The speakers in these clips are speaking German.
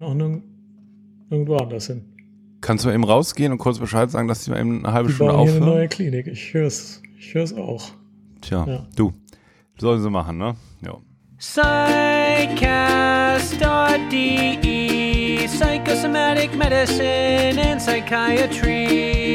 noch nirg nirgendwo anders hin. Kannst du mal eben rausgehen und kurz Bescheid sagen, dass die mal eben eine halbe Die Stunde bauen hier eine aufhören? neue Klinik. Ich höre es ich hör's auch. Tja, Ja. du. Sollen sie machen, ne? Ja. Psychcast.de Psychosomatic medicine and psychiatry,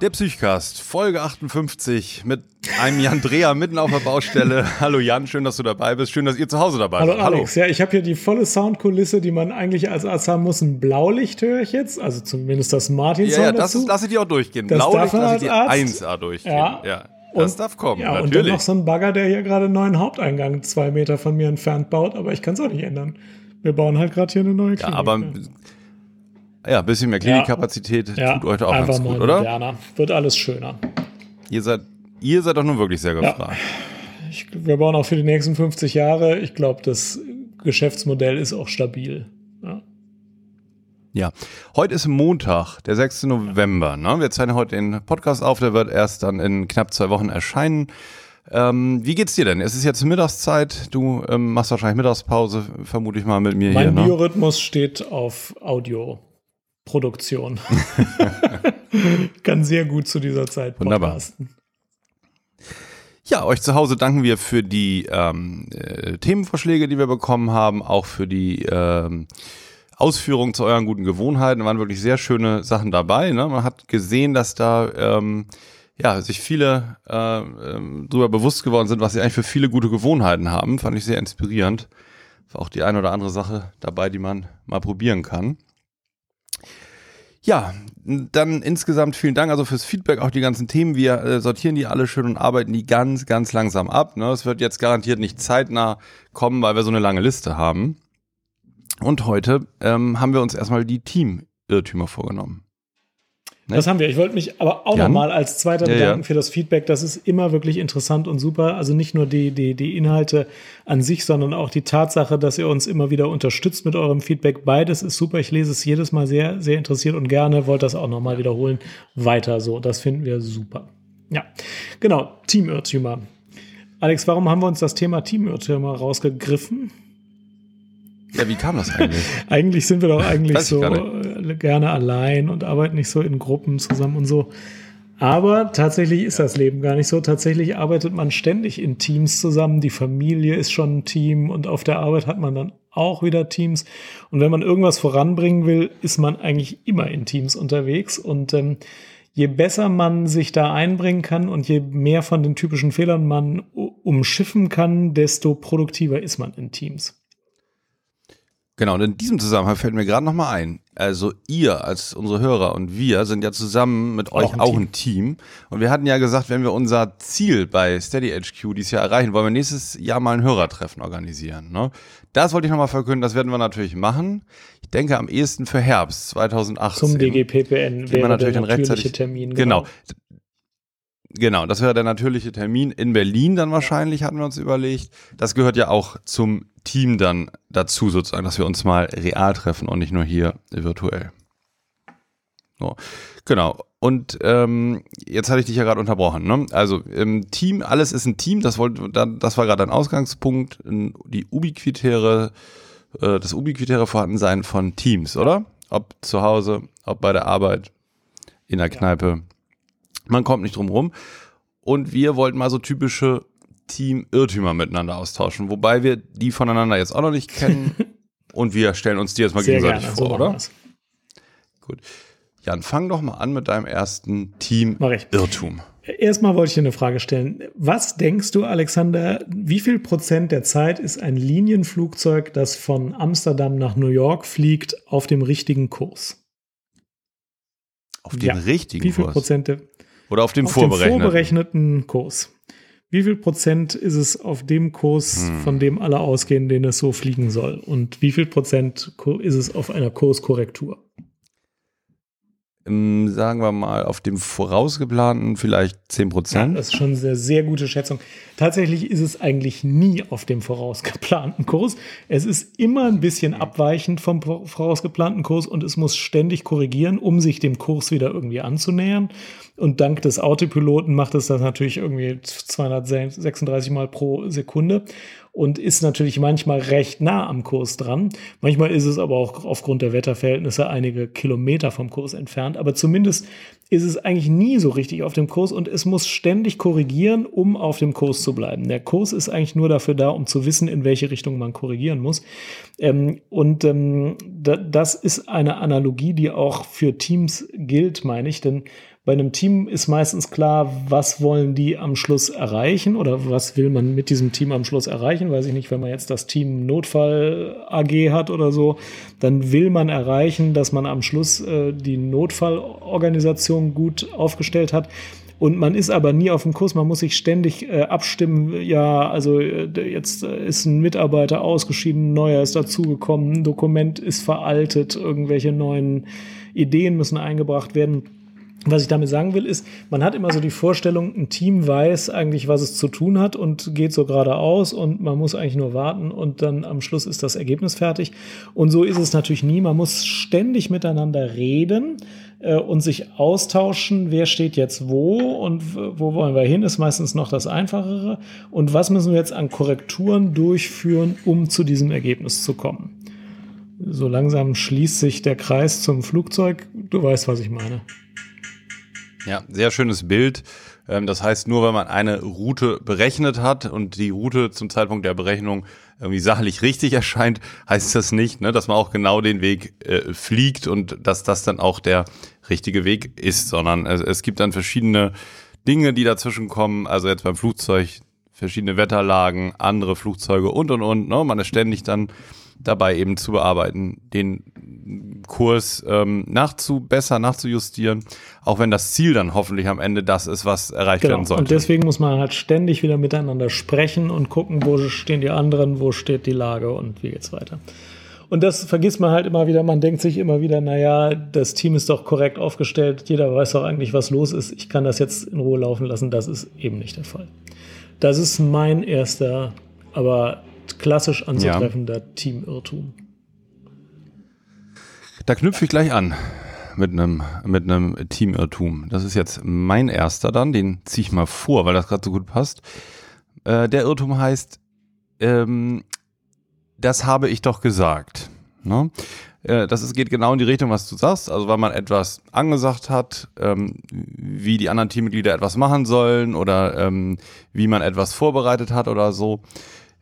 Der Psychcast, Folge 58 mit einem Jan Dreher mitten auf der Baustelle. Hallo Jan, schön, dass du dabei bist. Schön, dass ihr zu Hause dabei Hallo seid. Alex, ja, ich habe hier die volle Soundkulisse, die man eigentlich als Arzt haben muss. Ein Blaulicht höre ich jetzt, also zumindest das Martinson Ja, ja, das dazu. lasse ich dir auch durchgehen. Das Blaulicht lasse ich dir als Arzt. 1A durchgehen. Ja. Ja. Das Und- darf kommen, ja, und dann natürlich. noch so ein Bagger, der hier gerade einen neuen Haupteingang zwei Meter von mir entfernt baut, aber ich kann es auch nicht ändern. Wir bauen halt gerade hier eine neue ja, Klinik. aber ja. Ja, ein bisschen mehr Klinikkapazität Ja, tut euch auch einfach ganz mal gut, oder? moderner. Wird alles schöner. Ihr seid, ihr seid doch nun wirklich sehr gefragt. Ich, wir bauen auch für die nächsten 50 Jahre. Ich glaube, das Geschäftsmodell ist auch stabil. Ja. Ja, heute ist Montag, der 6. November. Ne? Wir zeichnen heute den Podcast auf, der wird erst dann in knapp zwei Wochen erscheinen. Ähm, wie geht's dir denn? Es ist jetzt Mittagszeit, du ähm, machst wahrscheinlich Mittagspause, vermute ich mal mit mir Mein hier. Ne? Biorhythmus steht auf Audioproduktion. Kann sehr gut zu dieser Zeit Wunderbar. podcasten. Ja, euch zu Hause danken wir für die ähm, äh, Themenvorschläge, die wir bekommen haben, auch für die ähm, Ausführungen zu euren guten Gewohnheiten. Da waren wirklich sehr schöne Sachen dabei. Ne? Man hat gesehen, dass da ähm, ja, sich viele äh, ähm, darüber bewusst geworden sind, was sie eigentlich für viele gute Gewohnheiten haben. Fand ich sehr inspirierend. War auch die eine oder andere Sache dabei, die man mal probieren kann. Ja, dann insgesamt vielen Dank also fürs Feedback, auch die ganzen Themen. Wir äh, sortieren die alle schön und arbeiten die ganz, ganz langsam ab. Ne? Es wird jetzt garantiert nicht zeitnah kommen, weil wir so eine lange Liste haben. Und heute ähm, haben wir uns erstmal die Team-Irrtümer vorgenommen. Ne? Das haben wir. Ich wollte mich aber auch nochmal als Zweiter Ja, bedanken ja. für das Feedback. Das ist immer wirklich interessant und super. Also nicht nur die, die, die Inhalte an sich, sondern auch die Tatsache, dass ihr uns immer wieder unterstützt mit eurem Feedback. Beides ist super. Ich lese es jedes Mal sehr, sehr interessiert und gerne. Wollte das auch nochmal wiederholen. Weiter so. Das finden wir super. Ja, genau. Teamirrtümer. Alex, warum haben wir uns das Thema Teamirrtümer rausgegriffen? Ja, wie kam das eigentlich? Eigentlich sind wir doch eigentlich so äh, gerne allein und arbeiten nicht so in Gruppen zusammen und so. Aber tatsächlich ist das Leben gar nicht so. Tatsächlich arbeitet man ständig in Teams zusammen. Die Familie ist schon ein Team und auf der Arbeit hat man dann auch wieder Teams. Und wenn man irgendwas voranbringen will, ist man eigentlich immer in Teams unterwegs. Und ähm, je besser man sich da einbringen kann und je mehr von den typischen Fehlern man umschiffen kann, desto produktiver ist man in Teams. Genau, und in diesem Zusammenhang fällt mir gerade nochmal ein. Also ihr als unsere Hörer und wir sind ja zusammen mit euch ein auch ein Team. Und wir hatten ja gesagt, wenn wir unser Ziel bei Steady HQ dieses Jahr erreichen, wollen wir nächstes Jahr mal ein Hörertreffen organisieren. Ne? Das wollte ich nochmal verkünden, das werden wir natürlich machen. Ich denke am ehesten für Herbst 2018. Zum DGPPN Kriegt man natürlich der dann rechtzeitig. Termin. Genau. Genau, das wäre der natürliche Termin in Berlin dann wahrscheinlich, hatten wir uns überlegt. Das gehört ja auch zum Team dann dazu sozusagen, dass wir uns mal real treffen und nicht nur hier virtuell. So, genau. Und ähm, jetzt hatte ich dich ja gerade unterbrochen. Ne? Also im Team, alles ist ein Team. Das wollte, das war gerade ein Ausgangspunkt. Die ubiquitäre, äh, das ubiquitäre Vorhandensein von Teams, oder? Ob zu Hause, ob bei der Arbeit, in der Kneipe. Man kommt nicht drum rum. Und wir wollten mal so typische Team-Irrtümer miteinander austauschen, wobei wir die voneinander jetzt auch noch nicht kennen. und wir stellen uns die jetzt mal Sehr gegenseitig gerne. vor, so oder? wir's. Gut. Jan, fang doch mal an mit deinem ersten. Team-Irrtum. Erstmal wollte ich dir eine Frage stellen. Was denkst du, Alexander, wie viel Prozent der Zeit ist ein Linienflugzeug, das von Amsterdam nach New York fliegt, auf dem richtigen Kurs? Auf den Ja. richtigen Wie viel Kurs. Prozent der, Oder auf dem auf dem vorberechneten. vorberechneten Kurs? Wie viel Prozent ist es auf dem Kurs, Hm. von dem alle ausgehen, den es so fliegen soll? Und wie viel Prozent ist es auf einer Kurskorrektur? im, sagen wir mal, auf dem vorausgeplanten vielleicht 10 Ja, Prozent. das ist schon eine sehr, sehr gute Schätzung. Tatsächlich ist es eigentlich nie auf dem vorausgeplanten Kurs. Es ist immer ein bisschen abweichend vom vor- vorausgeplanten Kurs und es muss ständig korrigieren, um sich dem Kurs wieder irgendwie anzunähern. Und dank des Autopiloten macht es das natürlich irgendwie 236 Mal pro Sekunde und ist natürlich manchmal recht nah am Kurs dran. Manchmal ist es aber auch aufgrund der Wetterverhältnisse einige Kilometer vom Kurs entfernt. Aber zumindest ist es eigentlich nie so richtig auf dem Kurs und es muss ständig korrigieren, um auf dem Kurs zu bleiben. Der Kurs ist eigentlich nur dafür da, um zu wissen, in welche Richtung man korrigieren muss. Ähm, und ähm, da, das ist eine Analogie, die auch für Teams gilt, meine ich, denn bei einem Team ist meistens klar, was wollen die am Schluss erreichen oder was will man mit diesem Team am Schluss erreichen. Weiß ich nicht, wenn man jetzt das Team Notfall AG hat oder so, dann will man erreichen, dass man am Schluss äh, die Notfallorganisation gut aufgestellt hat. Und man ist aber nie auf dem Kurs, man muss sich ständig äh, abstimmen. Ja, also äh, jetzt äh, ist ein Mitarbeiter ausgeschieden, ein neuer ist dazugekommen, ein Dokument ist veraltet, irgendwelche neuen Ideen müssen eingebracht werden. Was ich damit sagen will, ist, man hat immer so die Vorstellung, ein Team weiß eigentlich, was es zu tun hat und geht so geradeaus und man muss eigentlich nur warten und dann am Schluss ist das Ergebnis fertig. Und so ist es natürlich nie. Man muss ständig miteinander reden äh, und sich austauschen, wer steht jetzt wo und wo wollen wir hin, ist meistens noch das Einfachere. Und was müssen wir jetzt an Korrekturen durchführen, um zu diesem Ergebnis zu kommen? So langsam schließt sich der Kreis zum Flugzeug. Du weißt, was ich meine. Ja, sehr schönes Bild. Ähm, Das heißt, nur wenn man eine Route berechnet hat und die Route zum Zeitpunkt der Berechnung irgendwie sachlich richtig erscheint, heißt das nicht, ne, dass man auch genau den Weg äh, fliegt und dass das dann auch der richtige Weg ist, sondern es, es gibt dann verschiedene Dinge, die dazwischen kommen. Also jetzt beim Flugzeug verschiedene Wetterlagen, andere Flugzeuge und und und. Ne? Man ist ständig dann dabei eben zu bearbeiten, den Kurs ähm, nachzu besser nachzujustieren, auch wenn das Ziel dann hoffentlich am Ende das ist, was erreicht Genau. werden sollte. Und deswegen muss man halt ständig wieder miteinander sprechen und gucken, wo stehen die anderen, wo steht die Lage und wie geht's weiter. Und das vergisst man halt immer wieder. Man denkt sich immer wieder, naja, das Team ist doch korrekt aufgestellt. Jeder weiß doch eigentlich, was los ist. Ich kann das jetzt in Ruhe laufen lassen. Das ist eben nicht der Fall. Das ist mein erster, aber klassisch anzutreffender Teamirrtum. Da knüpfe ich gleich an mit einem mit einem Teamirrtum. Das ist jetzt mein erster dann, den ziehe ich mal vor, weil das gerade so gut passt. Äh, der Irrtum heißt, ähm, das habe ich doch gesagt. Ne? Äh, das ist, geht genau in die Richtung, was du sagst. Also weil man etwas angesagt hat, ähm, wie die anderen Teammitglieder etwas machen sollen oder ähm, wie man etwas vorbereitet hat oder so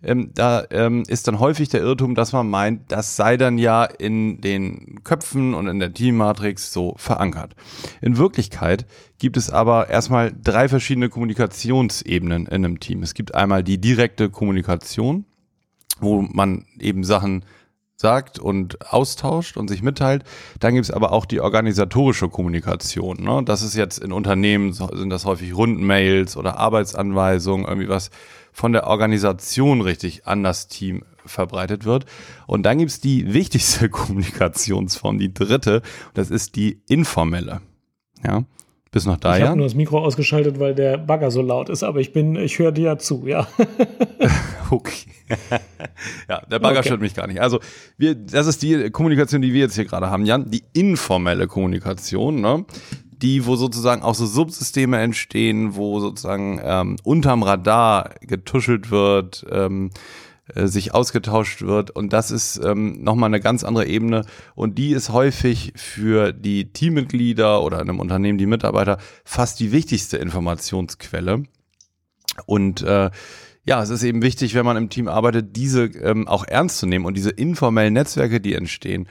ähm, da ähm, ist dann häufig der Irrtum, dass man meint, das sei dann ja in den Köpfen und in der Teammatrix so verankert. In Wirklichkeit gibt es aber erstmal drei verschiedene Kommunikationsebenen in einem Team. Es gibt einmal die direkte Kommunikation, wo man eben Sachen sagt und austauscht und sich mitteilt. Dann gibt es aber auch die organisatorische Kommunikation. Ne? Das ist jetzt in Unternehmen, sind das häufig Rundmails oder Arbeitsanweisungen, irgendwie was von der Organisation richtig an das Team verbreitet wird. Und dann gibt es die wichtigste Kommunikationsform, die dritte, das ist die informelle. Ja, bis noch da, Ich habe nur das Mikro ausgeschaltet, weil der Bagger so laut ist, aber ich bin, ich höre dir ja zu, ja. Okay. ja, der Bagger Okay. stört mich gar nicht. Also, wir, das ist die Kommunikation, die wir jetzt hier gerade haben, Jan. Die informelle Kommunikation, ne? Die, wo sozusagen auch so Subsysteme entstehen, wo sozusagen ähm, unterm Radar getuschelt wird, ähm, äh, sich ausgetauscht wird. Und das ist ähm, nochmal eine ganz andere Ebene. Und die ist häufig für die Teammitglieder oder in einem Unternehmen die Mitarbeiter fast die wichtigste Informationsquelle. Und äh, ja, es ist eben wichtig, wenn man im Team arbeitet, diese ähm, auch ernst zu nehmen und diese informellen Netzwerke, die entstehen,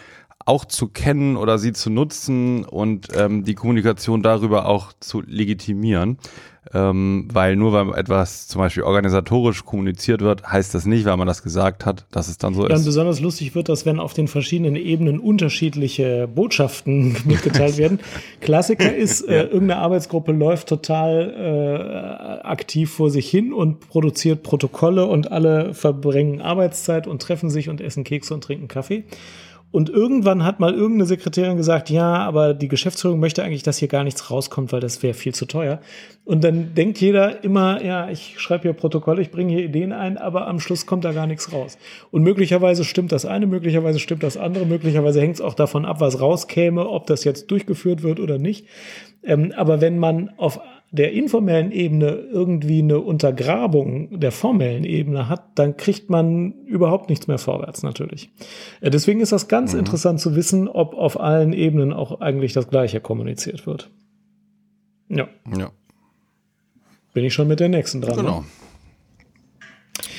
auch zu kennen oder sie zu nutzen und ähm, die Kommunikation darüber auch zu legitimieren. Ähm, weil nur weil etwas zum Beispiel organisatorisch kommuniziert wird, heißt das nicht, weil man das gesagt hat, dass es dann so und ist. besonders lustig wird das, wenn auf den verschiedenen Ebenen unterschiedliche Botschaften mitgeteilt werden. Klassiker ist, äh, irgendeine Arbeitsgruppe läuft total äh, aktiv vor sich hin und produziert Protokolle und alle verbringen Arbeitszeit und treffen sich und essen Kekse und trinken Kaffee. Und irgendwann hat mal irgendeine Sekretärin gesagt, ja, aber die Geschäftsführung möchte eigentlich, dass hier gar nichts rauskommt, weil das wäre viel zu teuer. Und dann denkt jeder immer, ja, ich schreibe hier Protokolle, ich bringe hier Ideen ein, aber am Schluss kommt da gar nichts raus. Und möglicherweise stimmt das eine, möglicherweise stimmt das andere, möglicherweise hängt es auch davon ab, was rauskäme, ob das jetzt durchgeführt wird oder nicht. Ähm, aber wenn man auf der informellen Ebene irgendwie eine Untergrabung der formellen Ebene hat, dann kriegt man überhaupt nichts mehr vorwärts natürlich. Äh, deswegen ist das ganz mhm. interessant zu wissen, ob auf allen Ebenen auch eigentlich das Gleiche kommuniziert wird. Ja. Ja. Bin ich schon mit der nächsten dran. Ne? Genau. Ne?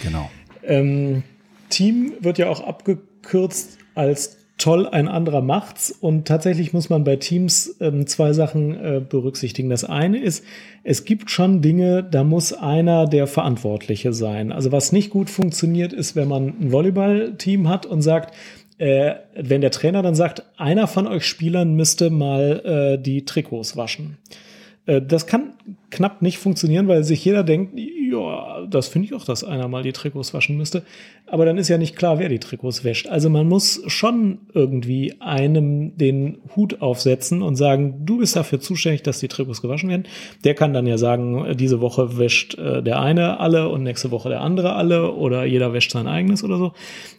Genau. Ähm, Team wird ja auch abgekürzt als toll, ein anderer macht's. Und tatsächlich muss man bei Teams ähm, zwei Sachen äh, berücksichtigen. Das eine ist, es gibt schon Dinge, da muss einer der Verantwortliche sein. Also was nicht gut funktioniert, ist, wenn man ein Volleyballteam hat und sagt, äh, wenn der Trainer dann sagt, einer von euch Spielern müsste mal äh, die Trikots waschen. Äh, das kann knapp nicht funktionieren, weil sich jeder denkt, das finde ich auch, dass einer mal die Trikots waschen müsste. Aber dann ist ja nicht klar, wer die Trikots wäscht. Also man muss schon irgendwie einem den Hut aufsetzen und sagen, du bist dafür zuständig, dass die Trikots gewaschen werden. Der kann dann ja sagen, diese Woche wäscht äh, der eine alle und nächste Woche der andere alle oder jeder wäscht sein eigenes oder so.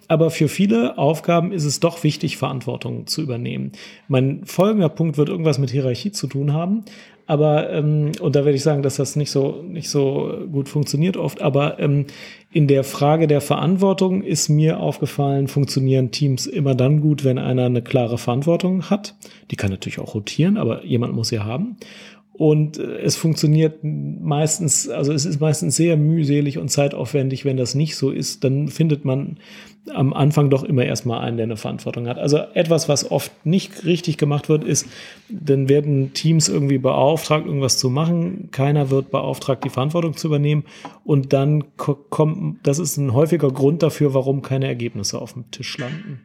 Aber für viele Aufgaben ist es doch wichtig, Verantwortung zu übernehmen. Mein folgender Punkt wird irgendwas mit Hierarchie zu tun haben. Aber, ähm, und da werde ich sagen, dass das nicht so, nicht so gut funktioniert oft. Aber ähm, in der Frage der Verantwortung ist mir aufgefallen, funktionieren Teams immer dann gut, wenn einer eine klare Verantwortung hat. Die kann natürlich auch rotieren, aber jemand muss sie haben. Und äh, es funktioniert meistens, also es ist meistens sehr mühselig und zeitaufwendig, wenn das nicht so ist. Dann findet man am Anfang doch immer erstmal einen, der eine Verantwortung hat. Also etwas, was oft nicht richtig gemacht wird, ist, dann werden Teams irgendwie beauftragt, irgendwas zu machen. Keiner wird beauftragt, die Verantwortung zu übernehmen. Und dann kommt, das ist ein häufiger Grund dafür, warum keine Ergebnisse auf dem Tisch landen.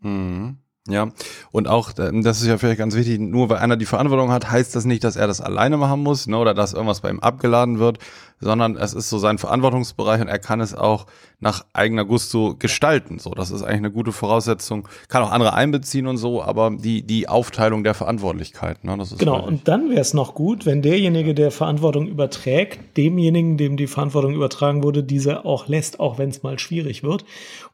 Mhm. Ja, und auch, ähm, das ist ja vielleicht ganz wichtig, nur weil einer die Verantwortung hat, heißt das nicht, dass er das alleine machen muss, ne, oder dass irgendwas bei ihm abgeladen wird, sondern es ist so sein Verantwortungsbereich und er kann es auch nach eigener Gusto gestalten. So, das ist eigentlich eine gute Voraussetzung. Kann auch andere einbeziehen und so, aber die, die Aufteilung der Verantwortlichkeit, ne, Genau, und dann wäre es noch gut, wenn derjenige, der Verantwortung überträgt, demjenigen, dem die Verantwortung übertragen wurde, diese auch lässt, auch wenn es mal schwierig wird.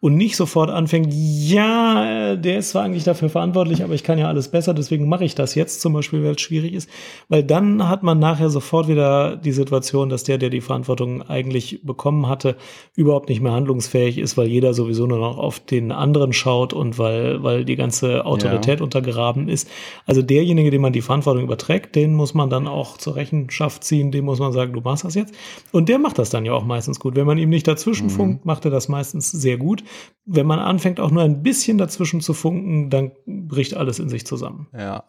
Und nicht sofort anfängt, ja, der ist zwar eigentlich dafür verantwortlich, aber ich kann ja alles besser, deswegen mache ich das jetzt zum Beispiel, weil es schwierig ist. Weil dann hat man nachher sofort wieder die Situation, dass der, der die die Verantwortung eigentlich bekommen hatte, überhaupt nicht mehr handlungsfähig ist, weil jeder sowieso nur noch auf den anderen schaut und weil, weil die ganze Autorität ja. untergraben ist. Also derjenige, dem man die Verantwortung überträgt, den muss man dann auch zur Rechenschaft ziehen, dem muss man sagen, du machst das jetzt. Und der macht das dann ja auch meistens gut. Wenn man ihm nicht dazwischen mhm. funkt, macht er das meistens sehr gut. Wenn man anfängt, auch nur ein bisschen dazwischen zu funken, dann bricht alles in sich zusammen. Ja.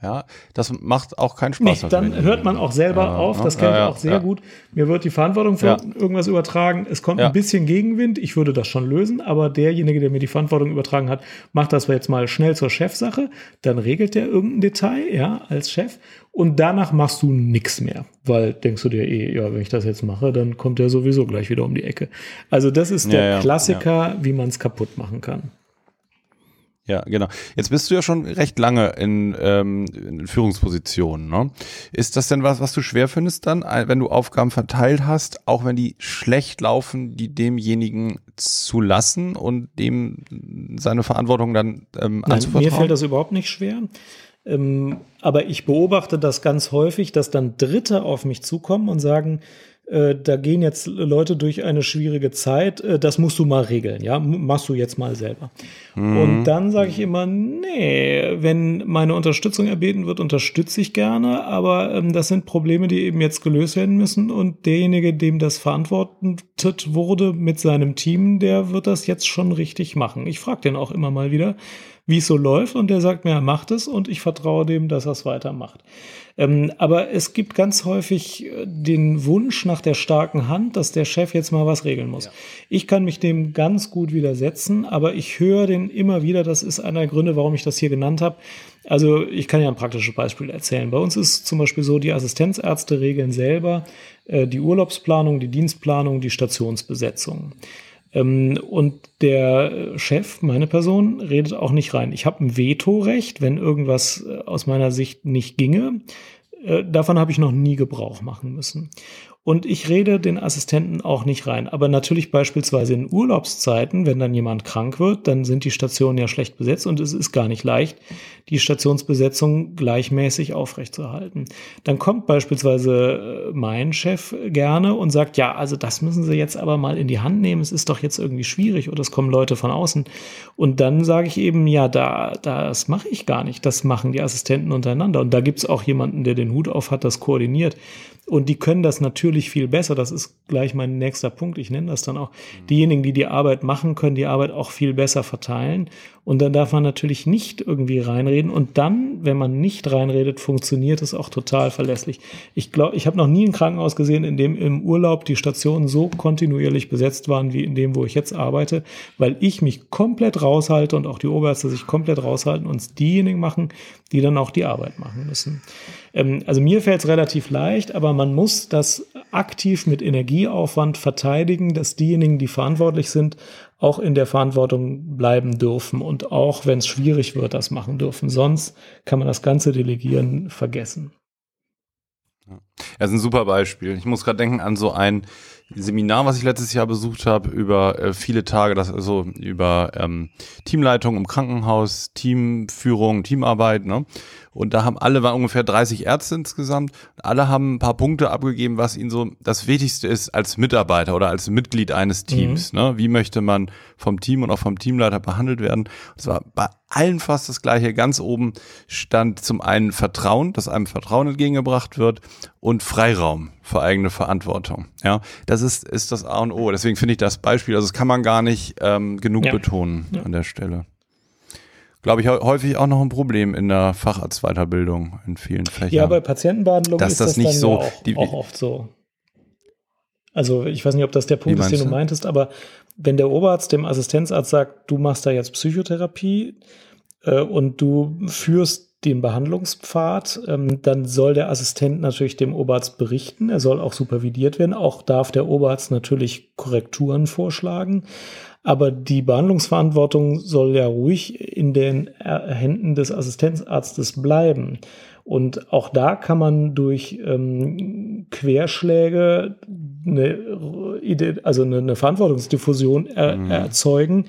Ja, das macht auch keinen Spaß. Nee, dann hört man auch selber ja, auf, das kenne ich ja, auch sehr ja. gut. Mir wird die Verantwortung für irgendwas übertragen. Es kommt ein bisschen Gegenwind, ich würde das schon lösen, aber derjenige, der mir die Verantwortung übertragen hat, macht das jetzt mal schnell zur Chefsache. Dann regelt der irgendein Detail, ja, als Chef. Und danach machst du nichts mehr, weil denkst du dir eh, ja, wenn ich das jetzt mache, dann kommt der sowieso gleich wieder um die Ecke. Also das ist der Klassiker, wie man es kaputt machen kann. Ja, genau. Jetzt bist du ja schon recht lange in, ähm, in Führungspositionen. Ne? Ist das denn was, was du schwer findest dann, wenn du Aufgaben verteilt hast, auch wenn die schlecht laufen, die demjenigen zu lassen und dem seine Verantwortung dann ähm, Nein, Mir fällt das überhaupt nicht schwer. Ähm, aber ich beobachte das ganz häufig, dass dann Dritte auf mich zukommen und sagen, äh, da gehen jetzt Leute durch eine schwierige Zeit, äh, das musst du mal regeln, ja, machst du jetzt mal selber. Mhm. Und dann sage ich immer, nee, wenn meine Unterstützung erbeten wird, unterstütze ich gerne, aber ähm, das sind Probleme, die eben jetzt gelöst werden müssen und derjenige, dem das verantwortet wurde mit seinem Team, der wird das jetzt schon richtig machen. Ich frage den auch immer mal wieder, wie es so läuft und der sagt mir, er macht es und ich vertraue dem, dass er es weitermacht. Ähm, aber es gibt ganz häufig äh, den Wunsch nach der starken Hand, dass der Chef jetzt mal was regeln muss. Ja. Ich kann mich dem ganz gut widersetzen, aber ich höre den immer wieder, das ist einer der Gründe, warum ich das hier genannt habe. Also ich kann ja ein praktisches Beispiel erzählen. Bei uns ist zum Beispiel so, die Assistenzärzte regeln selber äh, die Urlaubsplanung, die Dienstplanung, die Stationsbesetzung. Ähm, und der Chef, meine Person, redet auch nicht rein. Ich habe ein Vetorecht, wenn irgendwas äh, aus meiner Sicht nicht ginge. Äh, davon habe ich noch nie Gebrauch machen müssen. Und ich rede den Assistenten auch nicht rein. Aber natürlich beispielsweise in Urlaubszeiten, wenn dann jemand krank wird, dann sind die Stationen ja schlecht besetzt und es ist gar nicht leicht, die Stationsbesetzung gleichmäßig aufrechtzuerhalten. Dann kommt beispielsweise äh, mein Chef gerne und sagt, ja, also das müssen Sie jetzt aber mal in die Hand nehmen. Es ist doch jetzt irgendwie schwierig oder es kommen Leute von außen. Und dann sage ich eben, ja, da, das mache ich gar nicht. Das machen die Assistenten untereinander. Und da gibt es auch jemanden, der den Hut auf hat, das koordiniert. Und die können das natürlich viel besser. Das ist gleich mein nächster Punkt. Ich nenne das dann auch. Diejenigen, die die Arbeit machen, können die Arbeit auch viel besser verteilen. Und dann darf man natürlich nicht irgendwie reinreden. Und dann, wenn man nicht reinredet, funktioniert es auch total verlässlich. Ich glaube, ich habe noch nie ein Krankenhaus gesehen, in dem im Urlaub die Stationen so kontinuierlich besetzt waren wie in dem, wo ich jetzt arbeite, weil ich mich komplett raushalte und auch die Oberärzte sich komplett raushalten und diejenigen machen, die dann auch die Arbeit machen müssen. Ähm, also mir fällt es relativ leicht, aber man muss das aktiv mit Energieaufwand verteidigen, dass diejenigen, die verantwortlich sind, auch in der Verantwortung bleiben dürfen und auch, wenn es schwierig wird, das machen dürfen. Sonst kann man das ganze Delegieren vergessen. Das ist ein super Beispiel. Ich muss gerade denken an so ein Seminar, was ich letztes Jahr besucht habe, über äh, viele Tage, das also über ähm, Teamleitung im Krankenhaus, Teamführung, Teamarbeit, ne? Und da haben alle, waren ungefähr 30 Ärzte insgesamt, alle haben ein paar Punkte abgegeben, was ihnen so das Wichtigste ist als Mitarbeiter oder als Mitglied eines Teams. Mhm. Ne? Wie möchte man vom Team und auch vom Teamleiter behandelt werden? Und es war bei allen fast das Gleiche. Ganz oben stand zum einen Vertrauen, dass einem Vertrauen entgegengebracht wird und Freiraum für eigene Verantwortung. Ja, das ist, ist das A und O. Deswegen finde ich das Beispiel, also das kann man gar nicht ähm, genug ja. betonen ja. an der Stelle glaube ich, häufig auch noch ein Problem in der Facharztweiterbildung in vielen Fächern. Ja, bei Patientenbehandlung ist das, das nicht so, auch, die, auch, oft so. Also ich weiß nicht, ob das der Punkt ist, den du meintest, aber wenn der Oberarzt dem Assistenzarzt sagt, du machst da jetzt Psychotherapie äh, und du führst den Behandlungspfad, ähm, dann soll der Assistent natürlich dem Oberarzt berichten. Er soll auch supervidiert werden. Auch darf der Oberarzt natürlich Korrekturen vorschlagen. Aber die Behandlungsverantwortung soll ja ruhig in den Händen des Assistenzarztes bleiben. Und auch da kann man durch ähm, Querschläge eine, also eine, eine Verantwortungsdiffusion er, mhm. erzeugen,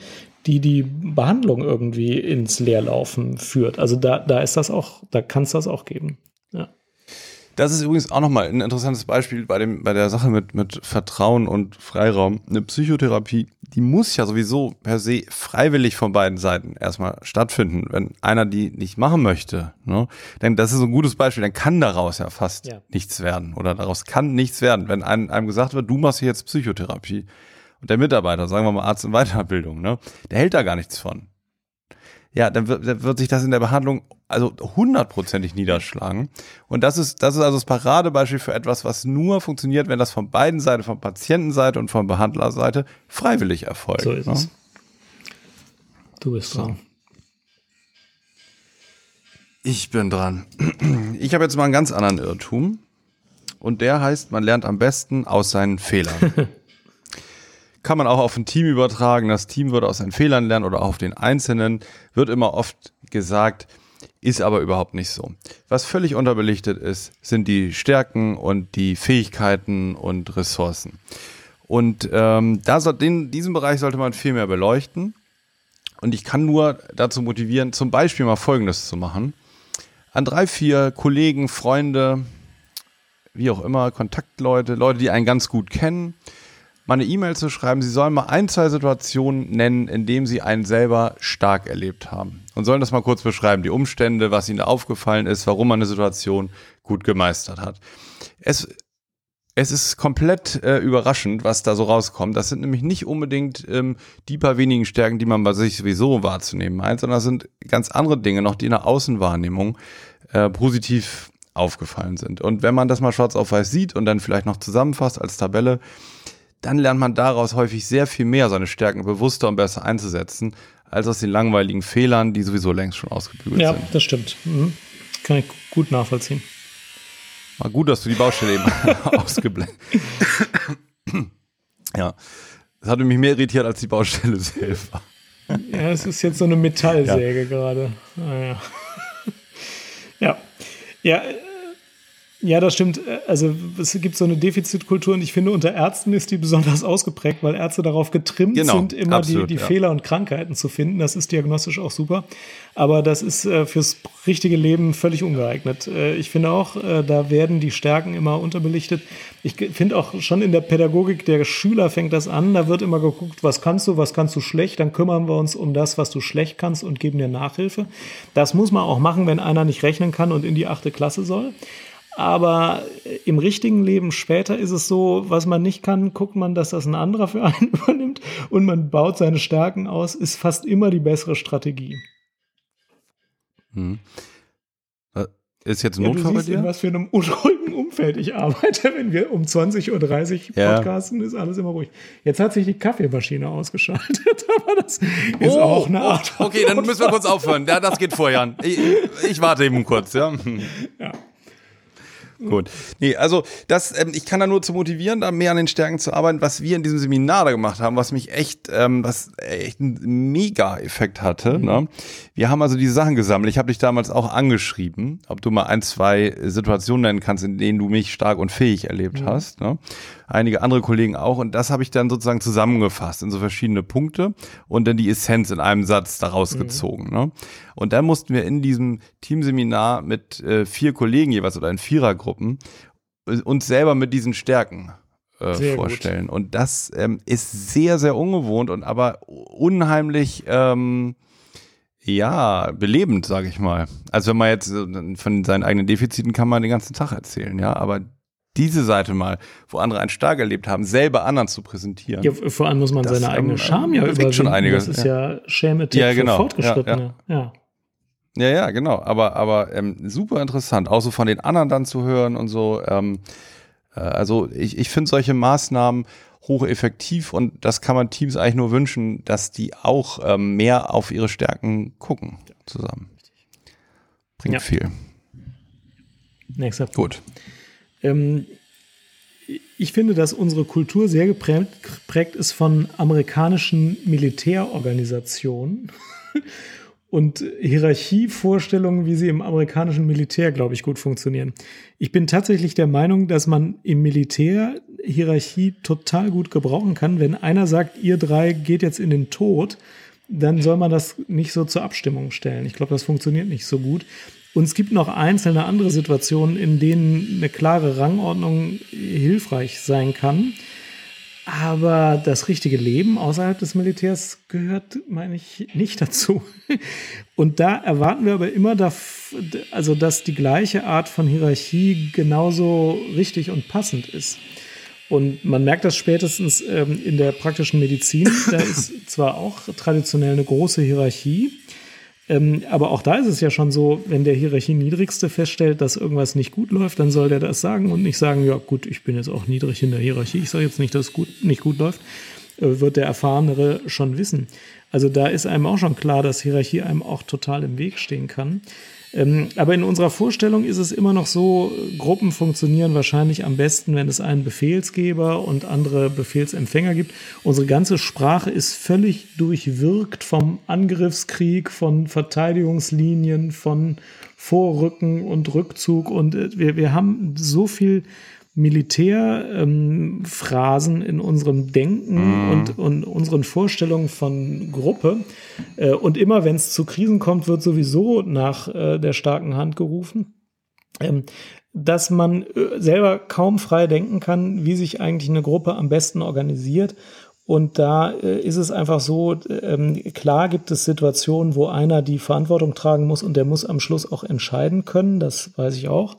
die die Behandlung irgendwie ins Leerlaufen führt. Also da, da ist das auch, da kann es das auch geben. Ja. Das ist übrigens auch nochmal ein interessantes Beispiel bei, dem, bei der Sache mit, mit Vertrauen und Freiraum. Eine Psychotherapie, die muss ja sowieso per se freiwillig von beiden Seiten erstmal stattfinden. Wenn einer die nicht machen möchte, ne, denn das ist ein gutes Beispiel, dann kann daraus ja fast ja. nichts werden oder daraus kann nichts werden. Wenn einem, einem gesagt wird, du machst jetzt Psychotherapie und der Mitarbeiter, sagen wir mal Arzt in Weiterbildung, ne, der hält da gar nichts von ja, dann wird, dann wird sich das in der Behandlung also hundertprozentig niederschlagen. Und das ist, das ist also das Paradebeispiel für etwas, was nur funktioniert, wenn das von beiden Seiten, von Patientenseite und von Behandlerseite freiwillig erfolgt. So ist ne? es. Du bist so. dran. Ich bin dran. Ich habe jetzt mal einen ganz anderen Irrtum. Und der heißt, man lernt am besten aus seinen Fehlern. kann man auch auf ein Team übertragen. Das Team würde aus seinen Fehlern lernen oder auch auf den Einzelnen. Wird immer oft gesagt, ist aber überhaupt nicht so. Was völlig unterbelichtet ist, sind die Stärken und die Fähigkeiten und Ressourcen. Und ähm, da soll, den, diesen Bereich sollte man viel mehr beleuchten. Und ich kann nur dazu motivieren, zum Beispiel mal Folgendes zu machen. An drei, vier Kollegen, Freunde, wie auch immer, Kontaktleute, Leute, die einen ganz gut kennen, mal eine E-Mail zu schreiben, sie sollen mal ein, zwei Situationen nennen, in denen sie einen selber stark erlebt haben. Und sollen das mal kurz beschreiben, die Umstände, was ihnen aufgefallen ist, warum man eine Situation gut gemeistert hat. Es, es ist komplett äh, überraschend, was da so rauskommt. Das sind nämlich nicht unbedingt ähm, die paar wenigen Stärken, die man bei sich sowieso wahrzunehmen meint, sondern das sind ganz andere Dinge noch, die in der Außenwahrnehmung äh, positiv aufgefallen sind. Und wenn man das mal schwarz auf weiß sieht und dann vielleicht noch zusammenfasst als Tabelle, dann lernt man daraus häufig sehr viel mehr, seine Stärken bewusster und besser einzusetzen, als aus den langweiligen Fehlern, die sowieso längst schon ausgebügelt ja, sind. Ja, das stimmt. Mhm. Kann ich gut nachvollziehen. Mal gut, dass du die Baustelle eben ausgeblendet. ja. Das hatte mich mehr irritiert als die Baustelle selber. Ja, es ist jetzt so eine Metallsäge ja. gerade. Naja. Ah, ja. Ja, äh, ja, das stimmt. Also es gibt so eine Defizitkultur und ich finde, unter Ärzten ist die besonders ausgeprägt, weil Ärzte darauf getrimmt genau, sind, immer absolut, die, die ja. Fehler und Krankheiten zu finden. Das ist diagnostisch auch super. Aber das ist äh, fürs richtige Leben völlig ungeeignet. Äh, ich finde auch, äh, da werden die Stärken immer unterbelichtet. Ich finde auch schon in der Pädagogik der Schüler fängt das an. Da wird immer geguckt, was kannst du, was kannst du schlecht. Dann kümmern wir uns um das, was du schlecht kannst und geben dir Nachhilfe. Das muss man auch machen, wenn einer nicht rechnen kann und in die achte Klasse soll. Aber im richtigen Leben später ist es so, was man nicht kann, guckt man, dass das ein anderer für einen übernimmt und man baut seine Stärken aus, ist fast immer die bessere Strategie. Hm. Äh, ist jetzt ein ja, Notfall du siehst, bei dir? in was für einem unruhigen Umfeld ich arbeite. Wenn wir um 20.30 Uhr ja. podcasten, ist alles immer ruhig. Jetzt hat sich die Kaffeemaschine ausgeschaltet, aber das ist oh, auch eine Art. Oh, okay, dann müssen wir kurz aufhören. Ja, das geht vorher. Ich, ich warte eben kurz, ja. Ja. Gut. Nee, also das, ähm, ich kann da nur zu motivieren, da mehr an den Stärken zu arbeiten, was wir in diesem Seminar da gemacht haben, was mich echt, ähm, was echt einen Mega-Effekt hatte. Mhm. Ne? Wir haben also diese Sachen gesammelt. Ich habe dich damals auch angeschrieben, ob du mal ein, zwei Situationen nennen kannst, in denen du mich stark und fähig erlebt mhm. hast. Ne? Einige andere Kollegen auch. Und das habe ich dann sozusagen zusammengefasst in so verschiedene Punkte und dann die Essenz in einem Satz daraus mhm. gezogen. Ne? Und dann mussten wir in diesem Teamseminar mit äh, vier Kollegen jeweils oder in Vierergruppen äh, uns selber mit diesen Stärken äh, vorstellen. Gut. Und das ähm, ist sehr, sehr ungewohnt und aber unheimlich ähm, ja, belebend, sage ich mal. Also wenn man jetzt äh, von seinen eigenen Defiziten kann man den ganzen Tag erzählen, ja, aber diese Seite mal, wo andere einen stark erlebt haben, selber anderen zu präsentieren. Ja, vor allem muss man seine eigene ähm, Scham ja überwinden. schon einiges. Das ist ja, ja Schäme-Tipp ja, genau. für Fortgeschrittene. Ja, ja. ja. Ja, genau. Aber, aber ähm, super interessant, auch so von den anderen dann zu hören und so. Ähm, äh, also ich, ich finde solche Maßnahmen hocheffektiv und das kann man Teams eigentlich nur wünschen, dass die auch ähm, mehr auf ihre Stärken gucken zusammen. Bringt ja. viel. Nächster Punkt. Gut. Ähm, ich finde, dass unsere Kultur sehr geprägt, geprägt ist von amerikanischen Militärorganisationen und Hierarchievorstellungen, wie sie im amerikanischen Militär, glaube ich, gut funktionieren. Ich bin tatsächlich der Meinung, dass man im Militär Hierarchie total gut gebrauchen kann. Wenn einer sagt, ihr drei geht jetzt in den Tod, dann soll man das nicht so zur Abstimmung stellen. Ich glaube, das funktioniert nicht so gut. Und es gibt noch einzelne andere Situationen, in denen eine klare Rangordnung hilfreich sein kann. Aber das richtige Leben außerhalb des Militärs gehört, meine ich, nicht dazu. Und da erwarten wir aber immer, also dass die gleiche Art von Hierarchie genauso richtig und passend ist. Und man merkt das spätestens ähm, in der praktischen Medizin. Da ist zwar auch traditionell eine große Hierarchie, ähm, aber auch da ist es ja schon so, wenn der Hierarchie niedrigste feststellt, dass irgendwas nicht gut läuft, dann soll der das sagen und nicht sagen, ja gut, ich bin jetzt auch niedrig in der Hierarchie, ich sage jetzt nicht, dass es gut, nicht gut läuft, äh, wird der Erfahrenere schon wissen. Also da ist einem auch schon klar, dass Hierarchie einem auch total im Weg stehen kann. Ähm, aber in unserer Vorstellung ist es immer noch so, Gruppen funktionieren wahrscheinlich am besten, wenn es einen Befehlsgeber und andere Befehlsempfänger gibt. Unsere ganze Sprache ist völlig durchwirkt vom Angriffskrieg, von Verteidigungslinien, von Vorrücken und Rückzug. Und äh, wir, wir haben so viel Militärphrasen ähm, in unserem Denken mhm. und, und unseren Vorstellungen von Gruppe. Äh, und immer wenn es zu Krisen kommt, wird sowieso nach äh, der starken Hand gerufen. Ähm, dass man äh, selber kaum frei denken kann, wie sich eigentlich eine Gruppe am besten organisiert. Und da äh, ist es einfach so, ähm, klar gibt es Situationen, wo einer die Verantwortung tragen muss und der muss am Schluss auch entscheiden können, das weiß ich auch.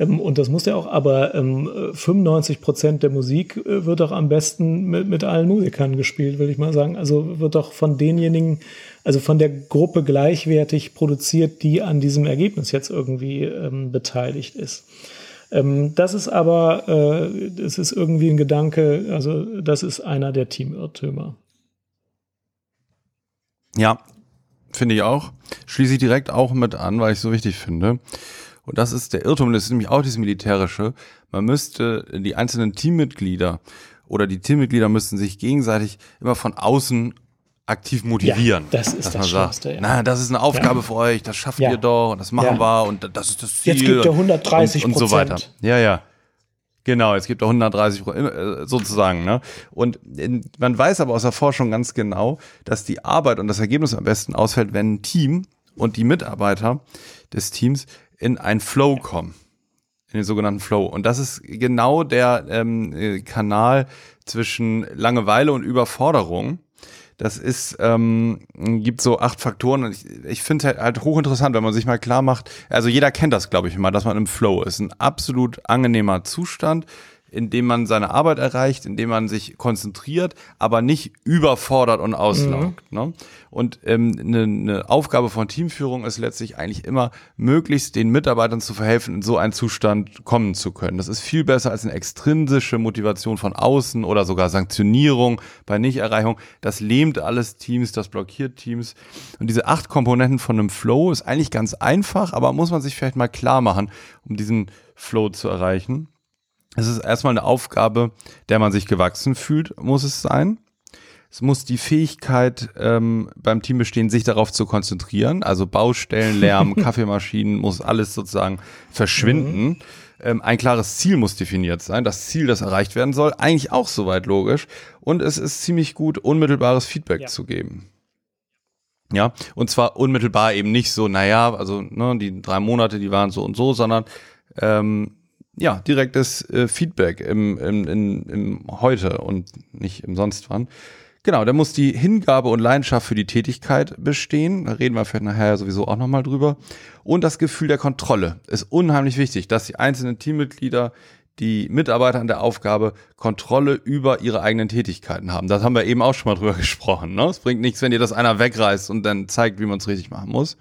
Ähm, und das muss ja auch, aber ähm, 95 Prozent der Musik äh, wird doch am besten mit, mit allen Musikern gespielt, will ich mal sagen. Also wird doch von denjenigen, also von der Gruppe gleichwertig produziert, die an diesem Ergebnis jetzt irgendwie ähm, beteiligt ist. Ähm, das ist aber, äh, das ist irgendwie ein Gedanke, also das ist einer der Teamirrtümer. Ja, finde ich auch. Schließe ich direkt auch mit an, weil ich es so wichtig finde. Und das ist der Irrtum, das ist nämlich auch dieses Militärische. Man müsste die einzelnen Teammitglieder oder die Teammitglieder müssten sich gegenseitig immer von außen aktiv motivieren. Ja, das ist dass das man sagt, Schlimmste, ja. na, das ist eine Aufgabe Ja. für euch, das schafft ihr doch und das machen wir und das ist das Ziel. Jetzt gibt er 130 und, und so weiter. Ja, ja. Genau, es gibt auch 130 äh, sozusagen. Ne? Und in, man weiß aber aus der Forschung ganz genau, dass die Arbeit und das Ergebnis am besten ausfällt, wenn ein Team und die Mitarbeiter des Teams in einen Flow kommen, in den sogenannten Flow. Und das ist genau der ähm, äh, Kanal zwischen Langeweile und Überforderung. Das ist, ähm, gibt so acht Faktoren und ich, ich finde halt, halt hochinteressant, wenn man sich mal klar macht, also jeder kennt das, glaube ich, immer, dass man im Flow ist. Ein absolut angenehmer Zustand, in dem man seine Arbeit erreicht, in dem man sich konzentriert, aber nicht überfordert und auslaugt. Ne? Und ähm, eine, eine Aufgabe von Teamführung ist letztlich eigentlich immer, möglichst den Mitarbeitern zu verhelfen, in so einen Zustand kommen zu können. Das ist viel besser als eine extrinsische Motivation von außen oder sogar Sanktionierung bei Nichterreichung. Das lähmt alles Teams, das blockiert Teams. Und diese acht Komponenten von einem Flow ist eigentlich ganz einfach, aber muss man sich vielleicht mal klar machen, um diesen Flow zu erreichen. Es ist erstmal eine Aufgabe, der man sich gewachsen fühlt, muss es sein. Es muss die Fähigkeit ähm, beim Team bestehen, sich darauf zu konzentrieren. Also Baustellen, Lärm, Kaffeemaschinen, muss alles sozusagen verschwinden. Ähm, ein klares Ziel muss definiert sein. Das Ziel, das erreicht werden soll, eigentlich auch soweit logisch. Und es ist ziemlich gut, unmittelbares Feedback Ja. zu geben. Ja, und zwar unmittelbar eben nicht so, naja, also ne, die drei Monate, die waren so und so, sondern ähm, ja, direktes äh, Feedback im, im, im, im Heute und nicht im sonst wann. Genau, da muss die Hingabe und Leidenschaft für die Tätigkeit bestehen. Da reden wir vielleicht nachher sowieso auch nochmal drüber. Und das Gefühl der Kontrolle ist unheimlich wichtig, dass die einzelnen Teammitglieder, die Mitarbeiter an der Aufgabe Kontrolle über ihre eigenen Tätigkeiten haben. Das haben wir eben auch schon mal drüber gesprochen. Ne? Es bringt nichts, wenn dir das einer wegreißt und dann zeigt, wie man es richtig machen muss.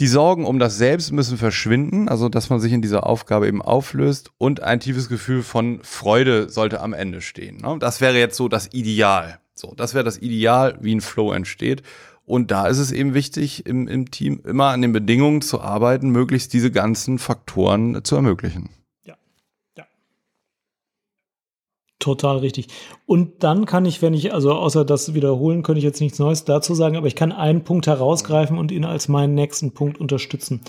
Die Sorgen um das Selbst müssen verschwinden, also dass man sich in dieser Aufgabe eben auflöst und ein tiefes Gefühl von Freude sollte am Ende stehen. Ne? Das wäre jetzt so das Ideal. So, das wäre das Ideal, wie ein Flow entsteht. Und da ist es eben wichtig, im, im Team immer an den Bedingungen zu arbeiten, möglichst diese ganzen Faktoren zu ermöglichen. Ja. Ja. Total richtig. Und dann kann ich, wenn ich, also außer das wiederholen, könnte ich jetzt nichts Neues dazu sagen, aber ich kann einen Punkt herausgreifen und ihn als meinen nächsten Punkt unterstützen.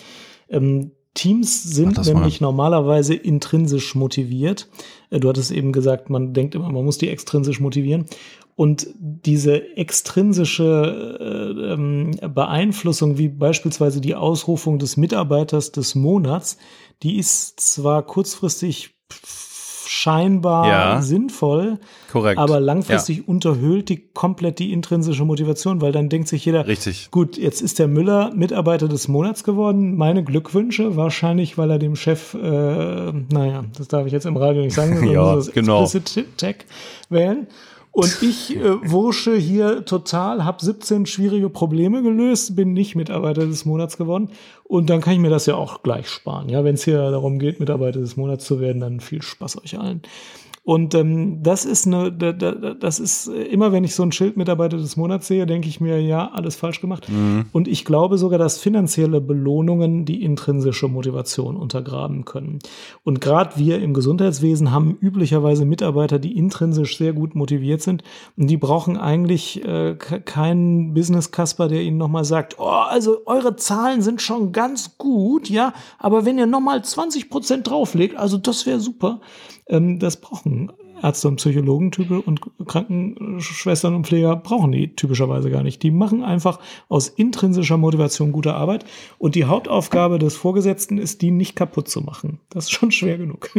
Ähm, Teams sind das mal. nämlich normalerweise intrinsisch motiviert. Äh, Du hattest eben gesagt, man denkt immer, man muss die extrinsisch motivieren. Und diese extrinsische äh, ähm, Beeinflussung, wie beispielsweise die Ausrufung des Mitarbeiters des Monats, die ist zwar kurzfristig scheinbar Ja. sinnvoll, Korrekt. aber langfristig unterhöhlt die komplett die intrinsische Motivation, weil dann denkt sich jeder, Richtig. gut, jetzt ist der Müller Mitarbeiter des Monats geworden. Meine Glückwünsche, wahrscheinlich, weil er dem Chef, äh, naja, das darf ich jetzt im Radio nicht sagen, sondern Ja, das genau. Explicit Tag wählen. Und ich äh, wursche hier total, habe 17 schwierige Probleme gelöst, bin nicht Mitarbeiter des Monats geworden. Und dann kann ich mir das ja auch gleich sparen. Ja, wenn es hier darum geht, Mitarbeiter des Monats zu werden, dann viel Spaß euch allen. Und ähm, das ist eine, da, da, das ist äh, immer, wenn ich so ein Schild Mitarbeiter des Monats sehe, denke ich mir, ja, alles falsch gemacht. Und ich glaube sogar, dass finanzielle Belohnungen die intrinsische Motivation untergraben können. Und gerade wir im Gesundheitswesen haben üblicherweise Mitarbeiter, die intrinsisch sehr gut motiviert sind und die brauchen eigentlich äh, ke- keinen Business-Kasper, der ihnen nochmal sagt, oh, also eure Zahlen sind schon ganz gut, ja, aber wenn ihr nochmal 20 Prozent drauflegt, also das wäre super. Ähm, das brauchen Ärzte und Psychologen und Krankenschwestern und Pfleger brauchen die typischerweise gar nicht. Die machen einfach aus intrinsischer Motivation gute Arbeit und die Hauptaufgabe des Vorgesetzten ist, die nicht kaputt zu machen. Das ist schon schwer genug.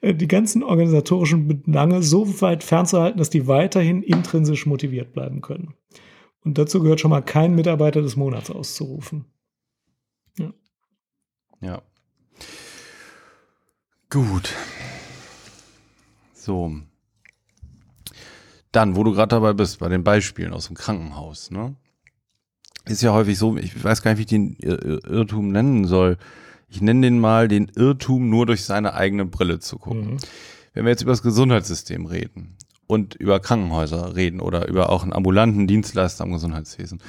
Äh, Die ganzen organisatorischen Belange so weit fernzuhalten, dass die weiterhin intrinsisch motiviert bleiben können. Und dazu gehört schon mal kein Mitarbeiter des Monats auszurufen. Ja. Gut. So. Dann, wo du gerade dabei bist, bei den Beispielen aus dem Krankenhaus, ne? Ist ja häufig so, ich weiß gar nicht, wie ich den Ir- Ir- Irrtum nennen soll. Ich nenne den mal den Irrtum, nur durch seine eigene Brille zu gucken. Mhm. Wenn wir jetzt über das Gesundheitssystem reden und über Krankenhäuser reden oder über auch einen ambulanten Dienstleister am Gesundheitswesen,